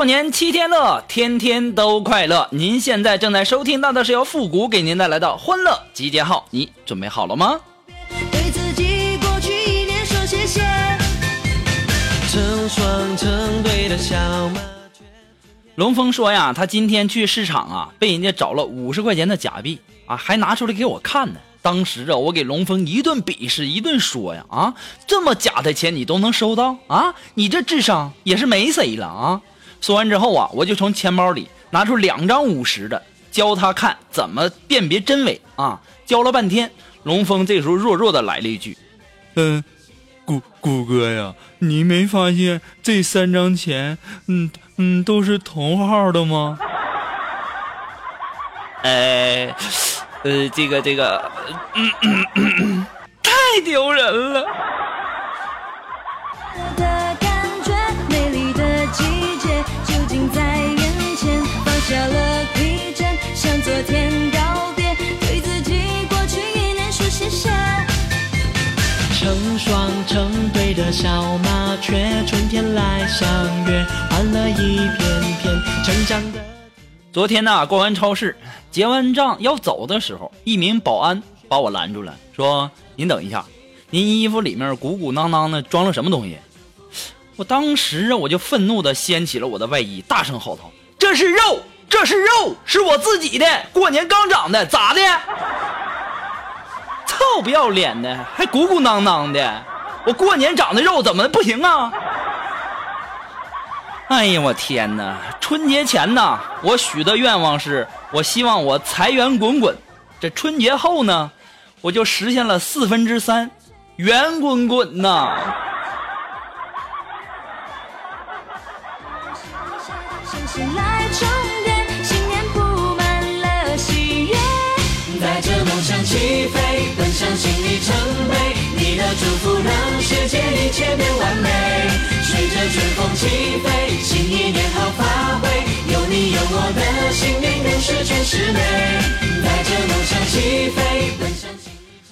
过年七天乐，天天都快乐。您现在正在收听到的是由复古给您带来的欢乐集结号，你准备好了吗？对自己过去一年说谢谢。成双成对的小马。龙峰说呀，他今天去市场啊，被人家找了五十块钱的假币啊，还拿出来给我看呢。当时啊，我给龙峰一顿鄙视，一顿说呀，啊，这么假的钱你都能收到啊？你这智商也是没谁了啊！说完之后啊，我就从钱包里拿出两张五十的，教他看怎么辨别真伪啊。教了半天，龙峰这时候弱弱的来了一句：“嗯，谷谷哥呀，你没发现这三张钱，嗯嗯，都是同号的吗？哎，呃，这个这个，嗯嗯嗯嗯，太丢人了。”成双成对的小麻雀，春天来相约，欢乐一片片，成长的。昨天呢，逛完超市，结完账要走的时候，一名保安把我拦住了，说：“您等一下，您衣服里面鼓鼓囊囊的装了什么东西？”我当时啊，我就愤怒的掀起了我的外衣，大声吼道：“这是肉，这是肉，是我自己的，过年刚长的，咋的？臭不要脸的，还鼓鼓囊囊的，我过年长的肉怎么不行啊？”哎呀，我天哪！春节前呢，我许的愿望是，我希望我财源滚滚。这春节后呢，我就实现了四分之三，圆滚滚呐！奔向新里程碑。你的祝福让世界一切变完美。随着春风起飞，新一年好发挥。有你有我的新年更是全是美。带着梦想起飞，奔向。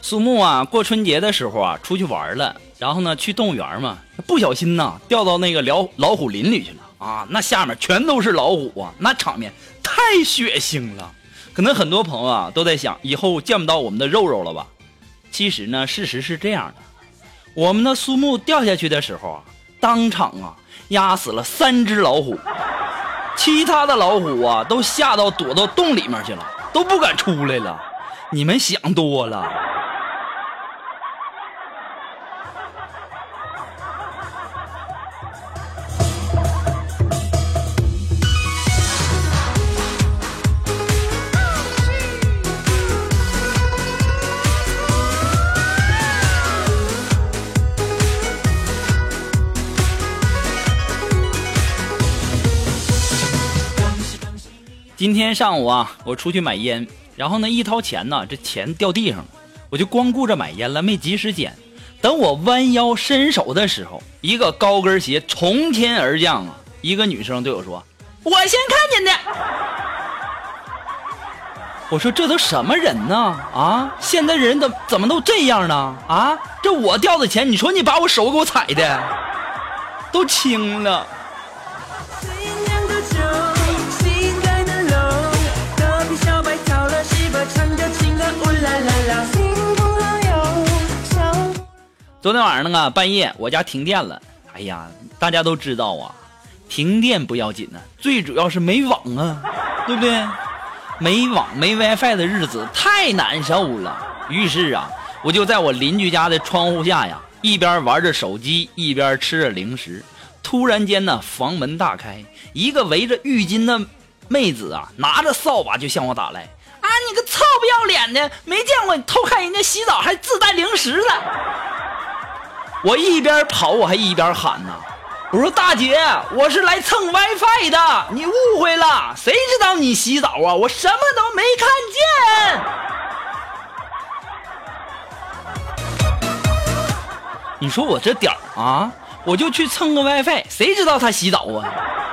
苏木啊，过春节的时候啊，出去玩了，然后呢，去动物园嘛，不小心呐，掉到那个老老虎林里去了啊，那下面全都是老虎啊，那场面太血腥了。可能很多朋友啊都在想，以后见不到我们的肉肉了吧？其实呢，事实是这样的，我们的苏木掉下去的时候啊，当场啊压死了三只老虎，其他的老虎啊都吓到躲到洞里面去了，都不敢出来了。你们想多了。今天上午啊，我出去买烟，然后呢一掏钱呢，这钱掉地上了，我就光顾着买烟了，没及时捡。等我弯腰伸手的时候，一个高跟鞋从天而降啊！一个女生对我说：“我先看见的。” 我说：“这都什么人呢？啊，现在人怎怎么都这样呢？啊，这我掉的钱，你说你把我手给我踩的，都青了。”昨天晚上啊，半夜我家停电了。哎呀，大家都知道啊，停电不要紧呢、最主要是没网啊，对不对？没网没 WiFi 的日子太难受了。于是啊，我就在我邻居家的窗户下呀，一边玩着手机，一边吃着零食。突然间呢，房门大开，一个围着浴巾的妹子啊，拿着扫把就向我打来。啊，你个臭不要脸的，没见过你偷看人家洗澡还自带零食的。我一边跑，我还一边喊呢：“我说大姐，我是来蹭 WiFi 的，你误会了，谁知道你洗澡啊？我什么都没看见。你说我这点儿啊，我就去蹭个 WiFi，谁知道他洗澡啊？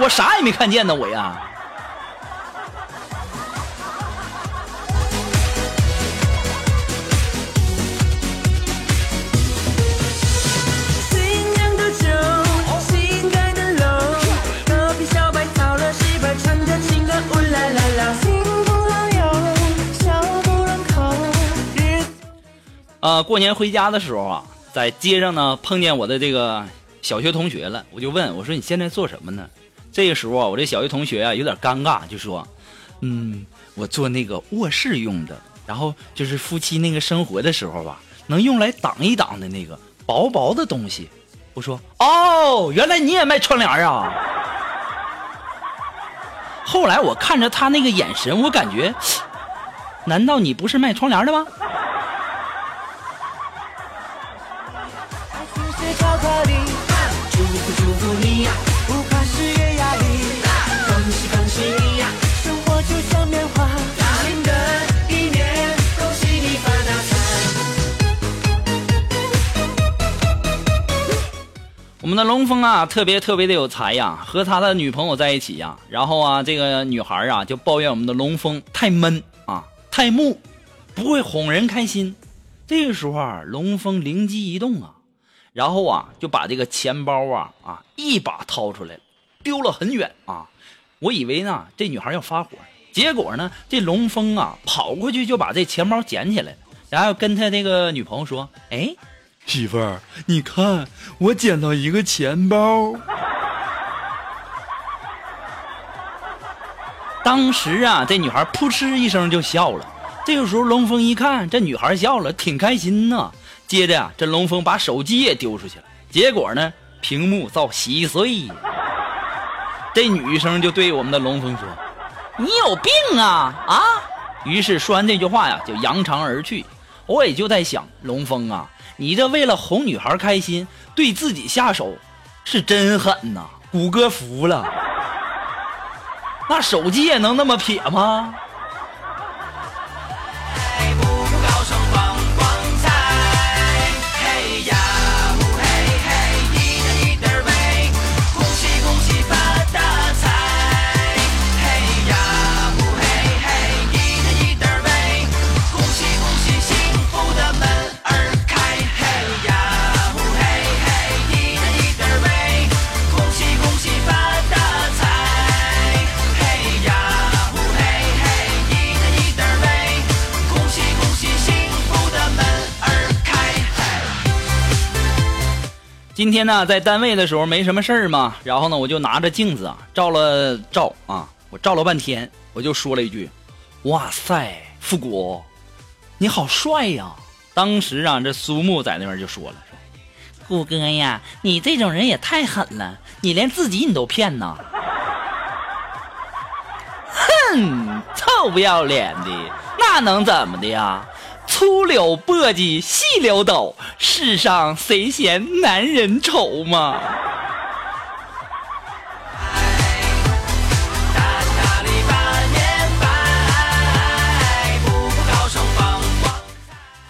我啥也没看见呢，我呀。啊，过年回家的时候啊，在街上呢碰见我的这个小学同学了，我就问我说：“你现在做什么呢？”这个时候啊，我这小学同学啊有点尴尬，就说：“嗯，我做那个卧室用的，然后就是夫妻那个生活的时候吧，能用来挡一挡的那个薄薄的东西。”我说：“哦，原来你也卖窗帘啊！”后来我看着他那个眼神，我感觉，难道你不是卖窗帘的吗？爱似水巧克力，祝福祝福你呀，不怕事业压力，恭喜恭喜你呀，生活就像棉花，新的一年，恭喜你发大财。我们的龙峰啊，特别特别的有才呀，和他的女朋友在一起呀，然后啊，这个女孩啊就抱怨我们的龙峰太闷啊，太木，不会哄人开心。这个时候啊，龙峰灵机一动啊，然后啊就把这个钱包啊啊一把掏出来，丢了很远啊。我以为呢这女孩要发火，结果呢这龙峰啊跑过去就把这钱包捡起来，然后跟他这个女朋友说：“哎，媳妇儿，你看我捡到一个钱包。当时啊，这女孩扑哧一声就笑了。这个时候，龙峰一看这女孩笑了，挺开心呐。接着啊，这龙峰把手机也丢出去了，结果呢，屏幕遭稀碎。这女生就对我们的龙峰说：“你有病啊啊！”于是说完这句话呀，就扬长而去。我也就在想，龙峰啊，你这为了哄女孩开心，对自己下手，是真狠呐！谷歌服了。那手机也能那么撇吗？今天呢，在单位的时候没什么事儿嘛，然后呢，我就拿着镜子啊照了照啊，我照了半天，我就说了一句：“哇塞，复古，你好帅呀！”当时啊，这苏木在那边就说了：“说虎哥呀，你这种人也太狠了，你连自己你都骗呐！” 哼，臭不要脸的，那能怎么的呀？粗柳簸箕细柳斗，世上谁嫌男人丑嘛？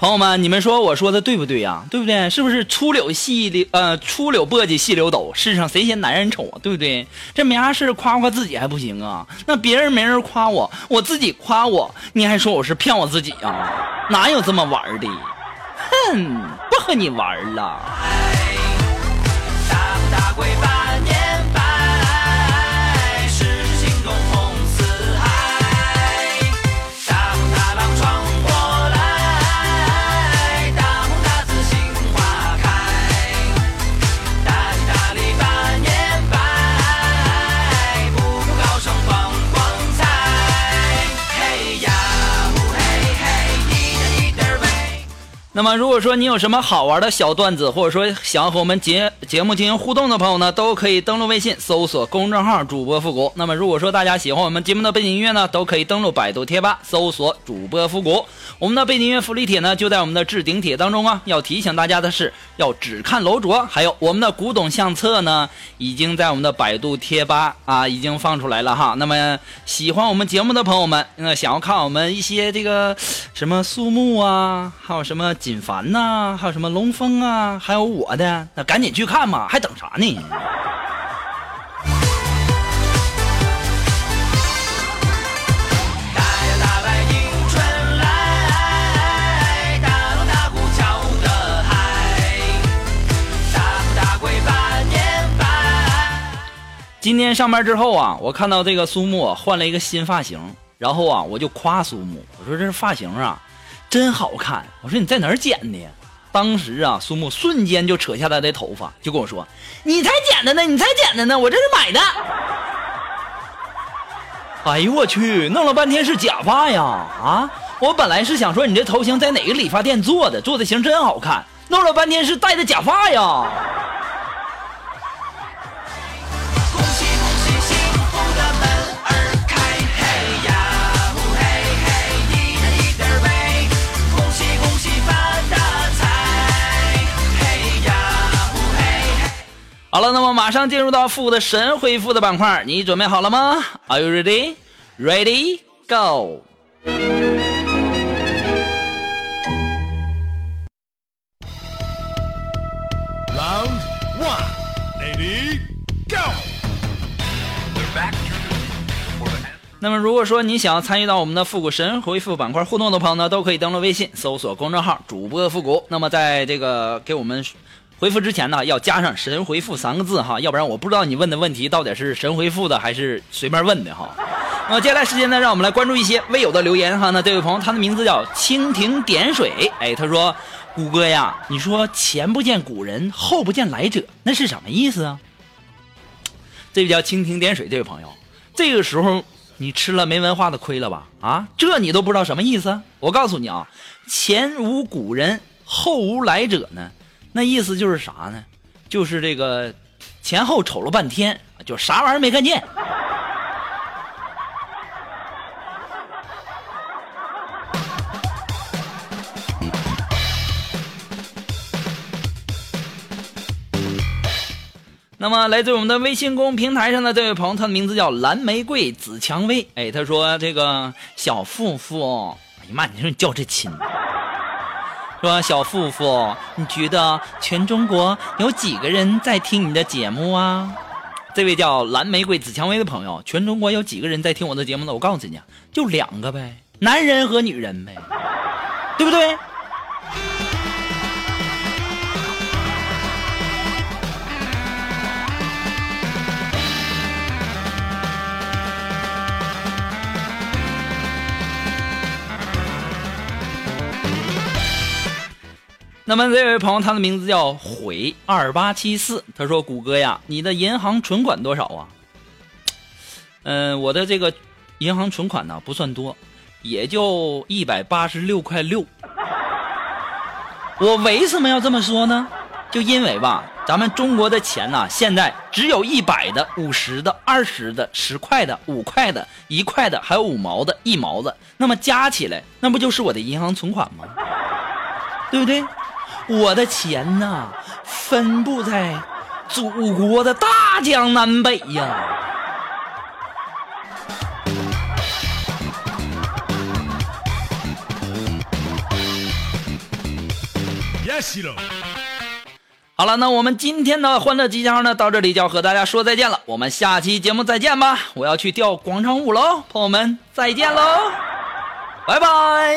朋友们，你们说我说的对不对呀、对不对？是不是粗柳细柳呃粗柳簸箕细柳斗，世上谁嫌男人丑啊？对不对？这没啥事夸夸自己还不行啊？那别人没人夸我，我自己夸我，你还说我是骗我自己啊？哪有这么玩的？哼，不和你玩了。那么，如果说你有什么好玩的小段子，或者说想要和我们节节目进行互动的朋友呢，都可以登录微信搜索公众号“主播复古”。那么，如果说大家喜欢我们节目的背景音乐呢，都可以登录百度贴吧搜索“主播复古”。我们的背景音乐福利帖呢，就在我们的置顶帖当中啊。要提醒大家的是，要只看楼主，还有我们的古董相册呢，已经在我们的百度贴吧啊已经放出来了哈。那么，喜欢我们节目的朋友们，那想要看我们一些这个什么苏木啊，还有什么锦凡呐、还有什么龙峰啊，还有我的，那赶紧去看嘛，还等啥呢？今天上班之后啊，我看到这个苏木换了一个新发型，然后啊，我就夸苏木，我说这是发型啊，真好看。我说你在哪儿剪的？当时啊，苏木瞬间就扯下来的头发，就跟我说：“你才剪的呢，你才剪的呢，我这是买的。”哎呦我去，弄了半天是假发呀！啊，我本来是想说你这头型在哪个理发店做的，做的型真好看，弄了半天是戴的假发呀！好了，那么马上进入到复古的神回复的板块，你准备好了吗？Are you ready? Ready? Go! Round one, ready, go！那么如果说你想要参与到我们的复古神回复板块互动的朋友呢，都可以登录微信搜索公众号主播复古。那么在这个给我们回复之前呢，要加上“神回复”三个字哈，要不然我不知道你问的问题到底是神回复的还是随便问的哈。那么接下来时间呢，让我们来关注一些微友的留言哈。那这位朋友他的名字叫蜻蜓点水，哎，他说：“谷歌呀，你说前不见古人，后不见来者，那是什么意思啊？”这位叫蜻蜓点水这位朋友，这个时候你吃了没文化的亏了吧？啊，这你都不知道什么意思？我告诉你啊，前无古人，后无来者呢，那意思就是啥呢？就是这个前后瞅了半天，就啥玩意儿没看见。那么，来自我们的微信公众平台上的这位朋友，他的名字叫蓝玫瑰紫蔷薇。哎，他说：“这个小富富，哎呀妈，你说你叫这亲，说小富富，你觉得全中国有几个人在听你的节目啊？”这位叫蓝玫瑰紫蔷薇的朋友，全中国有几个人在听我的节目呢？我告诉你，就两个呗，男人和女人呗，对不对？那么这位朋友，他的名字叫悔二八七四，他说：“谷歌呀，你的银行存款多少啊？”嗯、我的这个银行存款呢不算多，也就一百八十六块六。我为什么要这么说呢？就因为吧，咱们中国的钱呐，现在只有一百的、五十的、二十的、十块的、五块的、一块的，还有五毛的、一毛的，那么加起来，那不就是我的银行存款吗？对不对？我的钱呐，分布在祖国的大江南北呀。好了，那我们今天的欢乐集结号呢，到这里就要和大家说再见了。我们下期节目再见吧！我要去跳广场舞喽，朋友们再见喽，拜拜。